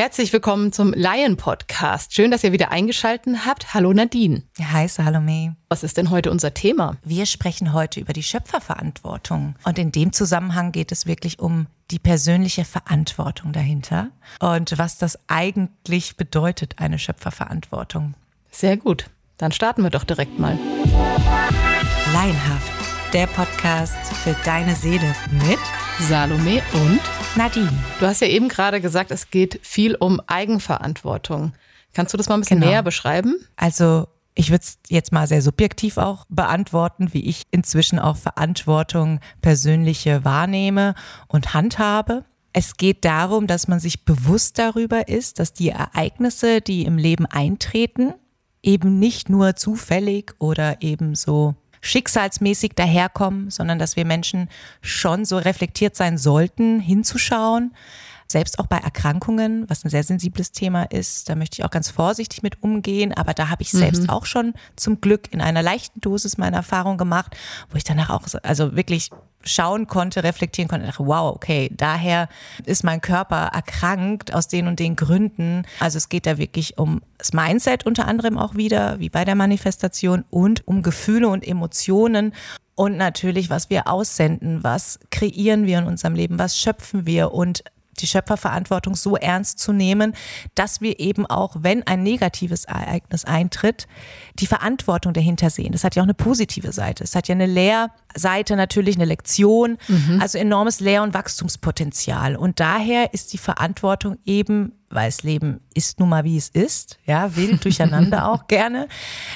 Herzlich willkommen zum Lion Podcast. Schön, dass ihr wieder eingeschaltet habt. Hallo Nadine. Ja, hi Salome. Was ist denn heute unser Thema? Wir sprechen heute über die Schöpferverantwortung. Und in dem Zusammenhang geht es wirklich um die persönliche Verantwortung dahinter und was das eigentlich bedeutet, eine Schöpferverantwortung. Sehr gut. Dann starten wir doch direkt mal. Laienhaft, der Podcast für deine Seele mit Salome und Nadine. Du hast ja eben gerade gesagt, es geht viel um Eigenverantwortung. Kannst du das mal ein bisschen Genau. näher beschreiben? Also ich würde es jetzt mal sehr subjektiv auch beantworten, wie ich inzwischen auch Verantwortung persönliche wahrnehme und handhabe. Es geht darum, dass man sich bewusst darüber ist, dass die Ereignisse, die im Leben eintreten, eben nicht nur zufällig oder eben so schicksalsmäßig daherkommen, sondern dass wir Menschen schon so reflektiert sein sollten, hinzuschauen. Selbst auch bei Erkrankungen, was ein sehr sensibles Thema ist, da möchte ich auch ganz vorsichtig mit umgehen. Aber da habe ich selbst auch schon zum Glück in einer leichten Dosis meine Erfahrung gemacht, wo ich danach auch so, also wirklich schauen konnte, reflektieren konnte, dachte, wow, okay, daher ist mein Körper erkrankt aus den und den Gründen. Also es geht da wirklich um das Mindset unter anderem auch wieder, wie bei der Manifestation und um Gefühle und Emotionen und natürlich, was wir aussenden, was kreieren wir in unserem Leben, was schöpfen wir und die Schöpferverantwortung so ernst zu nehmen, dass wir eben auch, wenn ein negatives Ereignis eintritt, die Verantwortung dahinter sehen. Das hat ja auch eine positive Seite. Es hat ja eine Lehrseite, natürlich eine Lektion, also enormes Lehr- und Wachstumspotenzial. Und daher ist die Verantwortung eben weil das Leben ist nun mal wie es ist, ja, wild durcheinander auch gerne.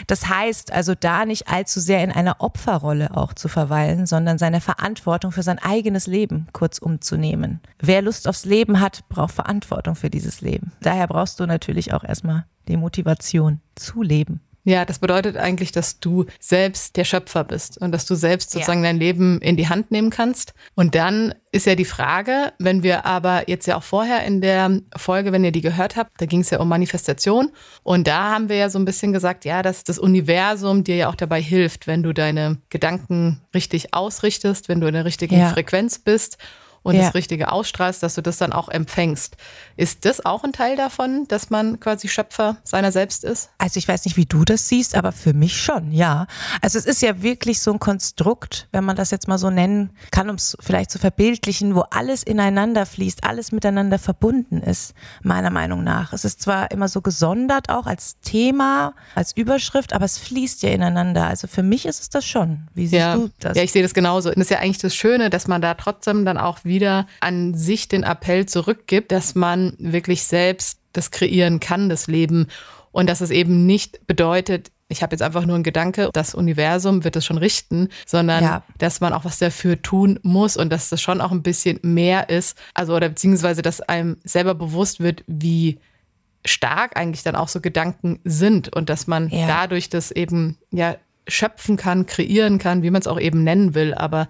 Das heißt also da nicht allzu sehr in einer Opferrolle auch zu verweilen, sondern seine Verantwortung für sein eigenes Leben kurz umzunehmen. Wer Lust aufs Leben hat, braucht Verantwortung für dieses Leben. Daher brauchst du natürlich auch erstmal die Motivation zu leben. Ja, das bedeutet eigentlich, dass du selbst der Schöpfer bist und dass du selbst sozusagen dein Leben in die Hand nehmen kannst. Und dann ist ja die Frage, wenn wir aber jetzt ja auch vorher in der Folge, wenn ihr die gehört habt, da ging es ja um Manifestation. Und da haben wir ja so ein bisschen gesagt, ja, dass das Universum dir ja auch dabei hilft, wenn du deine Gedanken richtig ausrichtest, wenn du in der richtigen Ja. Frequenz bist und Ja. das Richtige ausstrahlst, dass du das dann auch empfängst. Ist das auch ein Teil davon, dass man quasi Schöpfer seiner selbst ist? Also ich weiß nicht, wie du das siehst, aber für mich schon, ja. Also es ist ja wirklich so ein Konstrukt, wenn man das jetzt mal so nennen kann, um es vielleicht zu verbildlichen, wo alles ineinander fließt, alles miteinander verbunden ist, meiner Meinung nach. Es ist zwar immer so gesondert auch als Thema, als Überschrift, aber es fließt ja ineinander. Also für mich ist es das schon. Wie siehst ja. du das? Ja, ich sehe das genauso. Und das ist ja eigentlich das Schöne, dass man da trotzdem dann auch wieder an sich den Appell zurückgibt, dass man wirklich selbst das kreieren kann, das Leben. Und dass es eben nicht bedeutet, ich habe jetzt einfach nur einen Gedanke, das Universum wird es schon richten, sondern Ja. dass man auch was dafür tun muss und dass das schon auch ein bisschen mehr ist. Also oder beziehungsweise, dass einem selber bewusst wird, wie stark eigentlich dann auch so Gedanken sind und dass man Ja. dadurch das eben ja schöpfen kann, kreieren kann, wie man es auch eben nennen will, aber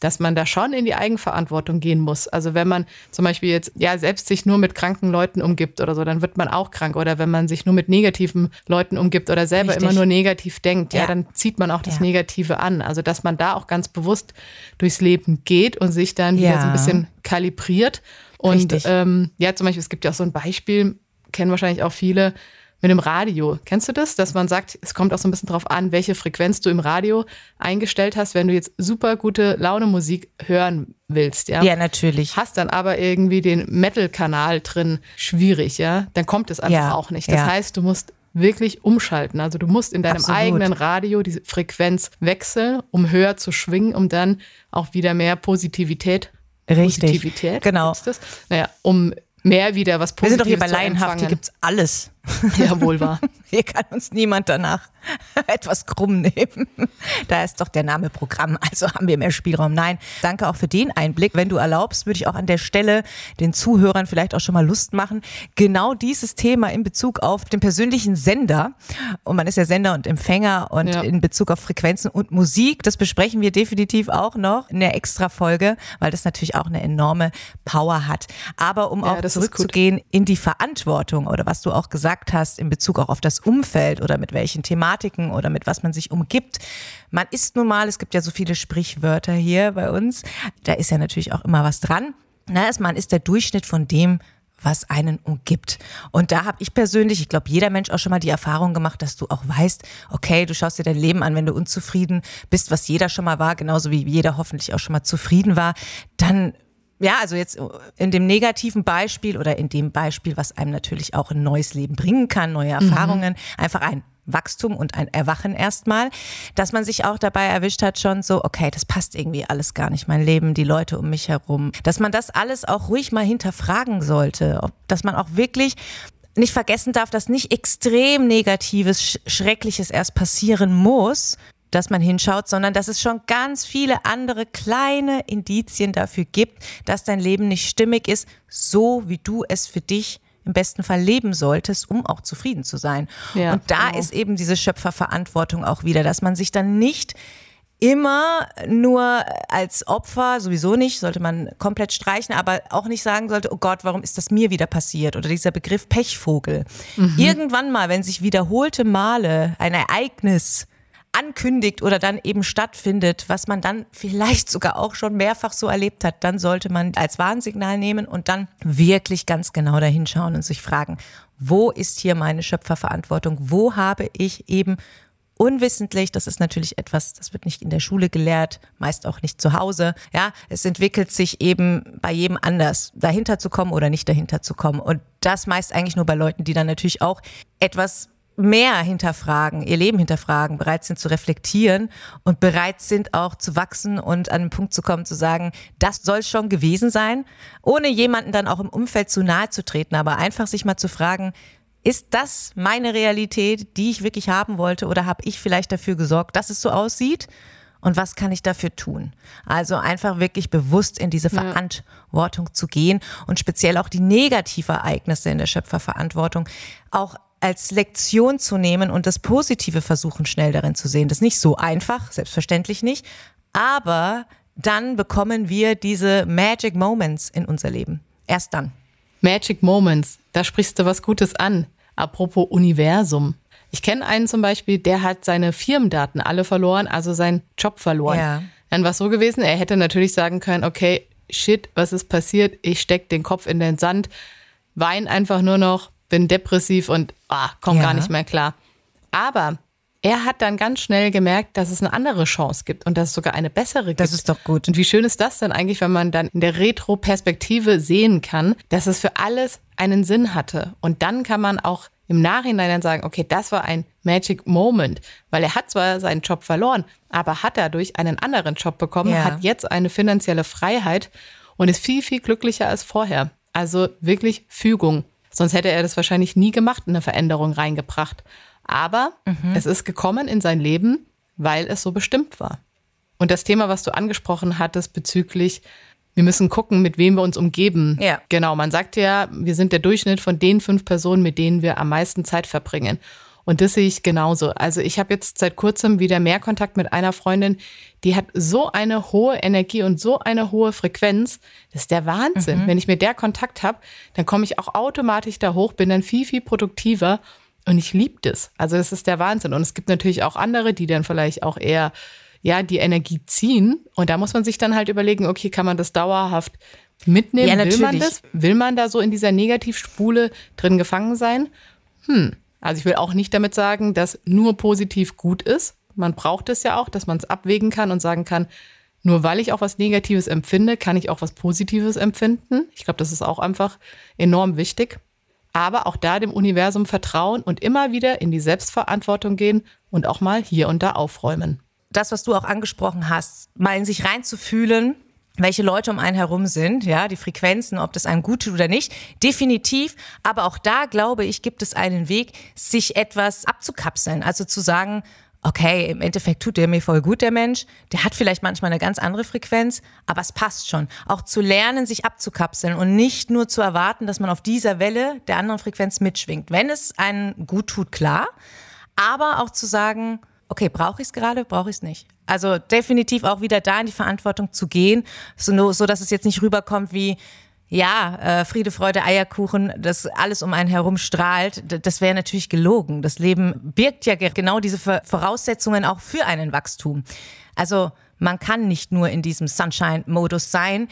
dass man da schon in die Eigenverantwortung gehen muss. Also wenn man zum Beispiel jetzt ja selbst sich nur mit kranken Leuten umgibt oder so, dann wird man auch krank. Oder wenn man sich nur mit negativen Leuten umgibt oder selber Richtig. immer nur negativ denkt, ja, Ja. dann zieht man auch das Ja. Negative an. Also dass man da auch ganz bewusst durchs Leben geht und sich dann wieder so ein Ja. bisschen kalibriert. Und ähm, ja, zum Beispiel, es gibt ja auch so ein Beispiel, kennen wahrscheinlich auch viele, mit dem Radio. Kennst du das? Dass man sagt, es kommt auch so ein bisschen drauf an, welche Frequenz du im Radio eingestellt hast, wenn du jetzt super gute Laune-Musik hören willst, ja? ja, natürlich. Hast dann aber irgendwie den Metal-Kanal drin, schwierig, ja? Dann kommt es einfach Ja, auch nicht. Das ja. heißt, du musst wirklich umschalten. Also du musst in deinem Absolut. eigenen Radio diese Frequenz wechseln, um höher zu schwingen, um dann auch wieder mehr Positivität Richtig. Positivität. Genau. Naja, um mehr wieder was Wir sind Positives doch hier bei zu Laienhaft, hier empfangen. gibt's alles. Ja, wohl wahr. Hier kann uns niemand danach etwas krumm nehmen. Da ist doch der Name Programm, also haben wir mehr Spielraum. Nein, danke auch für den Einblick. Wenn du erlaubst, würde ich auch an der Stelle den Zuhörern vielleicht auch schon mal Lust machen, genau dieses Thema in Bezug auf den persönlichen Sender, und man ist ja Sender und Empfänger und Ja. in Bezug auf Frequenzen und Musik, das besprechen wir definitiv auch noch in der Extra-Folge, weil das natürlich auch eine enorme Power hat. Aber um Ja, auch zurückzugehen in die Verantwortung oder was du auch gesagt hast in Bezug auch auf das Umfeld oder mit welchen Thematiken oder mit was man sich umgibt. Man ist nun mal, es gibt ja so viele Sprichwörter hier bei uns, da ist ja natürlich auch immer was dran. Na, man ist der Durchschnitt von dem, was einen umgibt. Und da habe ich persönlich, ich glaube, jeder Mensch auch schon mal die Erfahrung gemacht, dass du auch weißt, okay, du schaust dir dein Leben an, wenn du unzufrieden bist, was jeder schon mal war, genauso wie jeder hoffentlich auch schon mal zufrieden war, dann ja, also jetzt in dem negativen Beispiel oder in dem Beispiel, was einem natürlich auch ein neues Leben bringen kann, neue mhm. Erfahrungen, mhm. einfach ein Wachstum und ein Erwachen erstmal, dass man sich auch dabei erwischt hat, schon so, okay, das passt irgendwie alles gar nicht, mein Leben, die Leute um mich herum, dass man das alles auch ruhig mal hinterfragen sollte, ob, dass man auch wirklich nicht vergessen darf, dass nicht extrem Negatives, Schreckliches erst passieren muss, dass man hinschaut, sondern dass es schon ganz viele andere kleine Indizien dafür gibt, dass dein Leben nicht stimmig ist, so wie du es für dich im besten Fall leben solltest, um auch zufrieden zu sein. Ja, und da genau. ist eben diese Schöpferverantwortung auch wieder, dass man sich dann nicht immer nur als Opfer, sowieso nicht, sollte man komplett streichen, aber auch nicht sagen sollte, oh Gott, warum ist das mir wieder passiert? Oder dieser Begriff Pechvogel. Mhm. Irgendwann mal, wenn sich wiederholte Male ein Ereignis ankündigt oder dann eben stattfindet, was man dann vielleicht sogar auch schon mehrfach so erlebt hat, dann sollte man als Warnsignal nehmen und dann wirklich ganz genau dahinschauen und sich fragen, wo ist hier meine Schöpferverantwortung? Wo habe ich eben unwissentlich, das ist natürlich etwas, das wird nicht in der Schule gelehrt, meist auch nicht zu Hause. Ja, es entwickelt sich eben bei jedem anders, dahinter zu kommen oder nicht dahinter zu kommen. Und das meist eigentlich nur bei Leuten, die dann natürlich auch etwas mehr hinterfragen, ihr Leben hinterfragen, bereit sind zu reflektieren und bereit sind auch zu wachsen und an den Punkt zu kommen, zu sagen, das soll schon gewesen sein, ohne jemanden dann auch im Umfeld zu nahe zu treten, aber einfach sich mal zu fragen, ist das meine Realität, die ich wirklich haben wollte oder habe ich vielleicht dafür gesorgt, dass es so aussieht? Und was kann ich dafür tun? Also einfach wirklich bewusst in diese Verantwortung zu gehen und speziell auch die Negativereignisse in der Schöpferverantwortung auch als Lektion zu nehmen und das Positive versuchen, schnell darin zu sehen. Das ist nicht so einfach, selbstverständlich nicht, aber dann bekommen wir diese Magic Moments in unser Leben. Erst dann. Magic Moments, da sprichst du was Gutes an. Apropos Universum. Ich kenne einen zum Beispiel, der hat seine Firmendaten alle verloren, also seinen Job verloren. Ja. Dann war es so gewesen, er hätte natürlich sagen können, okay, shit, was ist passiert? Ich steck den Kopf in den Sand, wein einfach nur noch, bin depressiv und ah, komme ja. gar nicht mehr klar. Aber er hat dann ganz schnell gemerkt, dass es eine andere Chance gibt und dass es sogar eine bessere gibt. Das ist doch gut. Und wie schön ist das denn eigentlich, wenn man dann in der Retro-Perspektive sehen kann, dass es für alles einen Sinn hatte. Und dann kann man auch im Nachhinein dann sagen, okay, das war ein Magic Moment, weil er hat zwar seinen Job verloren, aber hat dadurch einen anderen Job bekommen, ja. hat jetzt eine finanzielle Freiheit und ist viel, viel glücklicher als vorher. Also wirklich Fügung. Sonst hätte er das wahrscheinlich nie gemacht, eine Veränderung reingebracht. Aber mhm. es ist gekommen in sein Leben, weil es so bestimmt war. Und das Thema, was du angesprochen hattest bezüglich, wir müssen gucken, mit wem wir uns umgeben. Ja. Genau, man sagt ja, wir sind der Durchschnitt von den fünf Personen, mit denen wir am meisten Zeit verbringen. Und das sehe ich genauso. Also ich habe jetzt seit kurzem wieder mehr Kontakt mit einer Freundin, die hat so eine hohe Energie und so eine hohe Frequenz. Das ist der Wahnsinn. Mhm. Wenn ich mit der Kontakt habe, dann komme ich auch automatisch da hoch, bin dann viel, viel produktiver und ich liebe das. Also das ist der Wahnsinn. Und es gibt natürlich auch andere, die dann vielleicht auch eher ja, die Energie ziehen. Und da muss man sich dann halt überlegen, okay, kann man das dauerhaft mitnehmen? Ja, Will man das? Will man da so in dieser Negativspule drin gefangen sein? Hm. Also ich will auch nicht damit sagen, dass nur positiv gut ist. Man braucht es ja auch, dass man es abwägen kann und sagen kann, nur weil ich auch was Negatives empfinde, kann ich auch was Positives empfinden. Ich glaube, das ist auch einfach enorm wichtig. Aber auch da dem Universum vertrauen und immer wieder in die Selbstverantwortung gehen und auch mal hier und da aufräumen. Das, was du auch angesprochen hast, mal in sich reinzufühlen, welche Leute um einen herum sind, ja, die Frequenzen, ob das einem gut tut oder nicht, definitiv. Aber auch da, glaube ich, gibt es einen Weg, sich etwas abzukapseln. Also zu sagen, okay, im Endeffekt tut der mir voll gut, der Mensch. Der hat vielleicht manchmal eine ganz andere Frequenz, aber es passt schon. Auch zu lernen, sich abzukapseln und nicht nur zu erwarten, dass man auf dieser Welle der anderen Frequenz mitschwingt. Wenn es einen gut tut, klar. Aber auch zu sagen, okay, brauche ich es gerade, brauche ich es nicht. Also definitiv auch wieder da in die Verantwortung zu gehen, so, so dass es jetzt nicht rüberkommt wie, ja, äh, Friede, Freude, Eierkuchen, das alles um einen herum strahlt, das wäre natürlich gelogen. Das Leben birgt ja genau diese Voraussetzungen auch für einen Wachstum. Also man kann nicht nur in diesem Sunshine-Modus sein,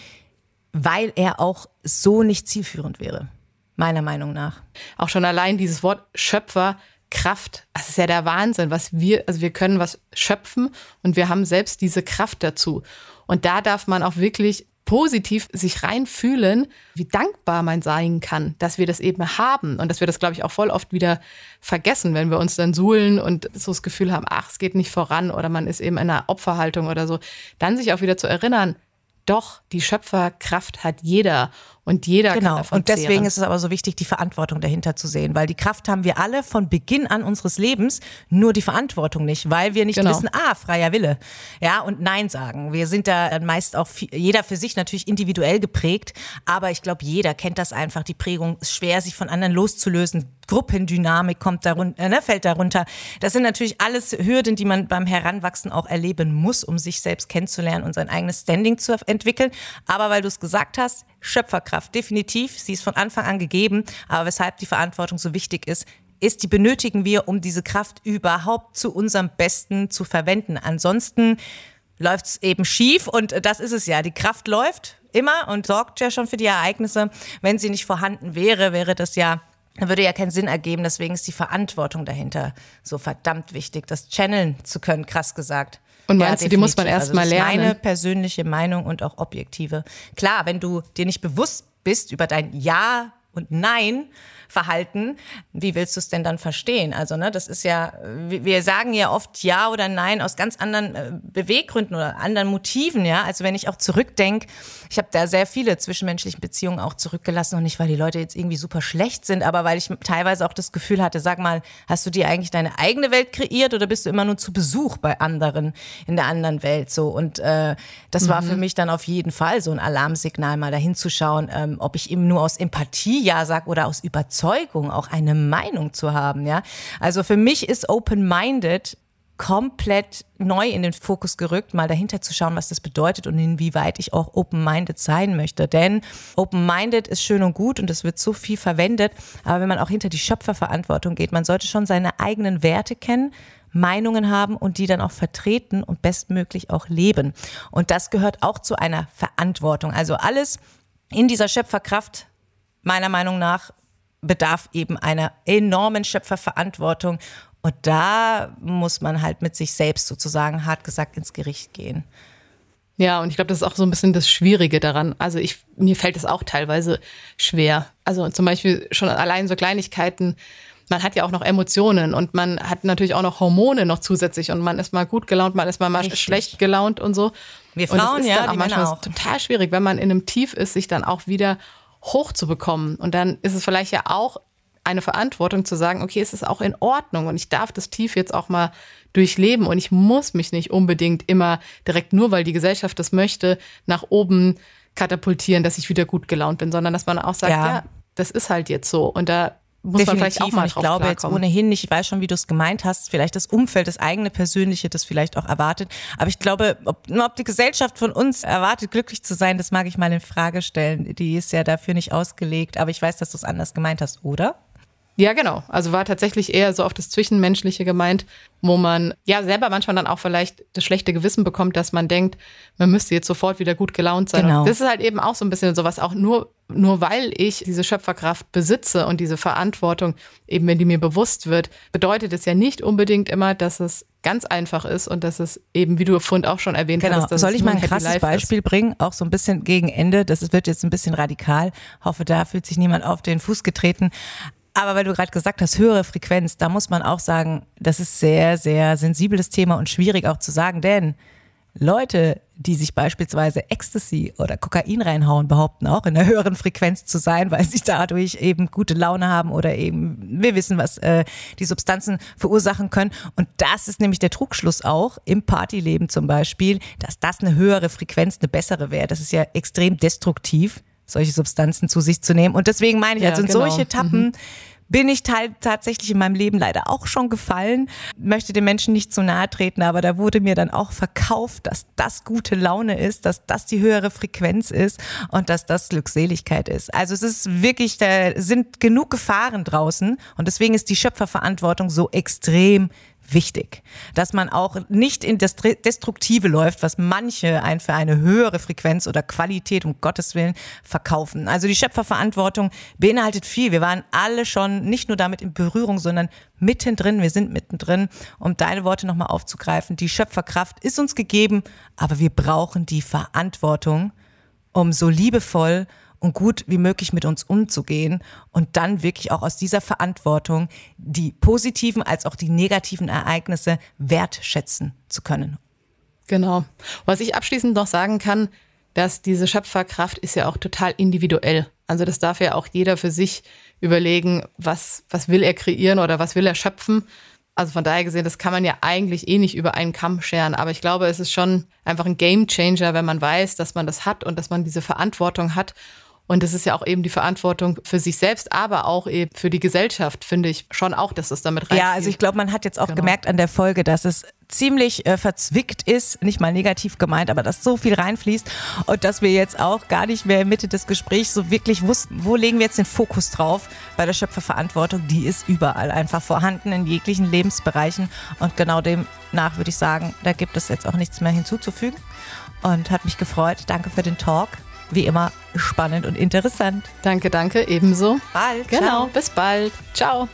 weil er auch so nicht zielführend wäre. meiner Meinung nach. Auch schon allein dieses Wort Schöpfer, Kraft, das ist ja der Wahnsinn, was wir, also wir können was schöpfen und wir haben selbst diese Kraft dazu. Und da darf man auch wirklich positiv sich reinfühlen, wie dankbar man sein kann, dass wir das eben haben. Und dass wir das, glaube ich, auch voll oft wieder vergessen, wenn wir uns dann suhlen und so das Gefühl haben, ach, es geht nicht voran oder man ist eben in einer Opferhaltung oder so, dann sich auch wieder zu erinnern, doch, die Schöpferkraft hat jeder und jeder genau. kann davon Und deswegen zehren. ist es aber so wichtig, die Verantwortung dahinter zu sehen, weil die Kraft haben wir alle von Beginn an unseres Lebens, nur die Verantwortung nicht, weil wir nicht Genau. wissen, ah, freier Wille, ja, und Nein sagen. Wir sind da dann meist auch viel, jeder für sich natürlich individuell geprägt, aber ich glaube, jeder kennt das einfach, die Prägung ist schwer, sich von anderen loszulösen. Gruppendynamik kommt darunter, äh, ne, fällt darunter. Das sind natürlich alles Hürden, die man beim Heranwachsen auch erleben muss, um sich selbst kennenzulernen und sein eigenes Standing zu entwickeln. Aber weil du es gesagt hast, Schöpferkraft, definitiv, sie ist von Anfang an gegeben, aber weshalb die Verantwortung so wichtig ist, ist, die benötigen wir, um diese Kraft überhaupt zu unserem Besten zu verwenden. Ansonsten läuft es eben schief und das ist es ja. Die Kraft läuft immer und sorgt ja schon für die Ereignisse. Wenn sie nicht vorhanden wäre, wäre das ja dann würde ja keinen Sinn ergeben. Deswegen ist die Verantwortung dahinter so verdammt wichtig, das channeln zu können, krass gesagt. Und meinst du, die muss man definitiv. erst mal das ist lernen? Meine persönliche Meinung und auch objektive. Klar, wenn du dir nicht bewusst bist über dein Ja und Nein, Verhalten, wie willst du es denn dann verstehen? Also, ne, das ist ja, wir sagen ja oft Ja oder Nein aus ganz anderen äh, Beweggründen oder anderen Motiven, ja. Also, wenn ich auch zurückdenke, ich habe da sehr viele zwischenmenschliche Beziehungen auch zurückgelassen und nicht, weil die Leute jetzt irgendwie super schlecht sind, aber weil ich teilweise auch das Gefühl hatte, sag mal, hast du dir eigentlich deine eigene Welt kreiert oder bist du immer nur zu Besuch bei anderen in der anderen Welt so? Und äh, das war für mich dann auf jeden Fall so ein Alarmsignal, mal dahin zu schauen, ähm, ob ich eben nur aus Empathie ja sag oder aus Überzeugung auch eine Meinung zu haben, ja. Also für mich ist open-minded komplett neu in den Fokus gerückt, mal dahinter zu schauen, was das bedeutet und inwieweit ich auch open-minded sein möchte. Denn open-minded ist schön und gut und es wird so viel verwendet, aber wenn man auch hinter die Schöpferverantwortung geht, man sollte schon seine eigenen Werte kennen, Meinungen haben und die dann auch vertreten und bestmöglich auch leben. Und das gehört auch zu einer Verantwortung. Also alles in dieser Schöpferkraft, meiner Meinung nach, bedarf eben einer enormen Schöpferverantwortung. Und da muss man halt mit sich selbst sozusagen hart gesagt ins Gericht gehen. Ja, und ich glaube, das ist auch so ein bisschen das Schwierige daran. Also ich, mir fällt es auch teilweise schwer. Also zum Beispiel schon allein so Kleinigkeiten. Man hat ja auch noch Emotionen und man hat natürlich auch noch Hormone noch zusätzlich und man ist mal gut gelaunt, man ist mal, mal schlecht gelaunt und so. Wir und es Frauen, ist ja, dann auch manchmal auch. total schwierig, wenn man in einem Tief ist, sich dann auch wieder hochzubekommen. Und dann ist es vielleicht ja auch eine Verantwortung zu sagen, okay, es ist auch in Ordnung und ich darf das Tief jetzt auch mal durchleben und ich muss mich nicht unbedingt immer direkt nur, weil die Gesellschaft das möchte, nach oben katapultieren, dass ich wieder gut gelaunt bin, sondern dass man auch sagt, Ja. ja, das ist halt jetzt so und da muss man vielleicht auch Definitiv. mal Und ich drauf glaube jetzt klarkommen. ohnehin nicht, ich weiß schon, wie du es gemeint hast, vielleicht das Umfeld, das eigene Persönliche, das vielleicht auch erwartet. Aber ich glaube, ob, nur ob die Gesellschaft von uns erwartet, glücklich zu sein, das mag ich mal in Frage stellen. Die ist ja dafür nicht ausgelegt. Aber ich weiß, dass du es anders gemeint hast, oder? Ja, genau. Also war tatsächlich eher so auf das Zwischenmenschliche gemeint, wo man ja selber manchmal dann auch vielleicht das schlechte Gewissen bekommt, dass man denkt, man müsste jetzt sofort wieder gut gelaunt sein. Genau. Und das ist halt eben auch so ein bisschen sowas, auch nur, nur weil ich diese Schöpferkraft besitze und diese Verantwortung, eben wenn die mir bewusst wird, bedeutet es ja nicht unbedingt immer, dass es ganz einfach ist und dass es eben, wie du vorhin auch schon erwähnt Genau. hattest, dass Soll ich mal ein krasses Life Beispiel bringen? Auch so ein bisschen gegen Ende. Das wird jetzt ein bisschen radikal. Hoffe, da fühlt sich niemand auf den Fuß getreten. Aber weil du gerade gesagt hast, höhere Frequenz, da muss man auch sagen, das ist sehr, sehr sensibles Thema und schwierig auch zu sagen, denn Leute, die sich beispielsweise Ecstasy oder Kokain reinhauen, behaupten auch in einer höheren Frequenz zu sein, weil sie dadurch eben gute Laune haben oder eben wir wissen, was äh, die Substanzen verursachen können. Und das ist nämlich der Trugschluss auch im Partyleben zum Beispiel, dass das eine höhere Frequenz, eine bessere wäre. Das ist ja extrem destruktiv, solche Substanzen zu sich zu nehmen. Und deswegen meine ich, Ja, also in genau. solche Tappen bin ich tatsächlich in meinem Leben leider auch schon gefallen. Möchte den Menschen nicht zu nahe treten, aber da wurde mir dann auch verkauft, dass das gute Laune ist, dass das die höhere Frequenz ist und dass das Glückseligkeit ist. Also es ist wirklich, da sind genug Gefahren draußen und deswegen ist die Schöpferverantwortung so extrem wichtig. Dass man auch nicht in das Destruktive läuft, was manche ein für eine höhere Frequenz oder Qualität, um Gottes Willen, verkaufen. Also die Schöpferverantwortung beinhaltet viel. Wir waren alle schon nicht nur damit in Berührung, sondern mittendrin. Wir sind mittendrin. Um deine Worte nochmal aufzugreifen, die Schöpferkraft ist uns gegeben, aber wir brauchen die Verantwortung, um so liebevoll und gut wie möglich mit uns umzugehen und dann wirklich auch aus dieser Verantwortung die positiven als auch die negativen Ereignisse wertschätzen zu können. Genau. Was ich abschließend noch sagen kann, dass diese Schöpferkraft ist ja auch total individuell. Also das darf ja auch jeder für sich überlegen, was, was will er kreieren oder was will er schöpfen. Also von daher gesehen, das kann man ja eigentlich eh nicht über einen Kamm scheren. Aber ich glaube, es ist schon einfach ein Game Changer, wenn man weiß, dass man das hat und dass man diese Verantwortung hat und es ist ja auch eben die Verantwortung für sich selbst, aber auch eben für die Gesellschaft, finde ich schon auch, dass es damit rein. Ja, also ich glaube, man hat jetzt auch genau. gemerkt an der Folge, dass es ziemlich äh, verzwickt ist, nicht mal negativ gemeint, aber dass so viel reinfließt und dass wir jetzt auch gar nicht mehr in Mitte des Gesprächs so wirklich wussten, wo legen wir jetzt den Fokus drauf bei der Schöpferverantwortung, die ist überall einfach vorhanden in jeglichen Lebensbereichen und genau demnach würde ich sagen, da gibt es jetzt auch nichts mehr hinzuzufügen und hat mich gefreut. Danke für den Talk wie immer spannend und interessant. Danke, danke, ebenso. Bald. Genau, ciao. bis bald. Ciao.